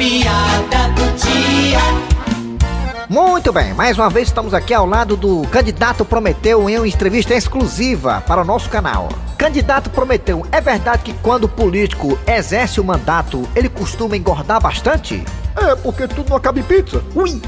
piada do dia. Muito bem, mais uma vez estamos aqui ao lado do candidato Prometeu em uma entrevista exclusiva para o nosso canal. Candidato Prometeu, é verdade que quando o político exerce o mandato, ele costuma engordar bastante? É, porque tudo não acaba em pizza. Ui!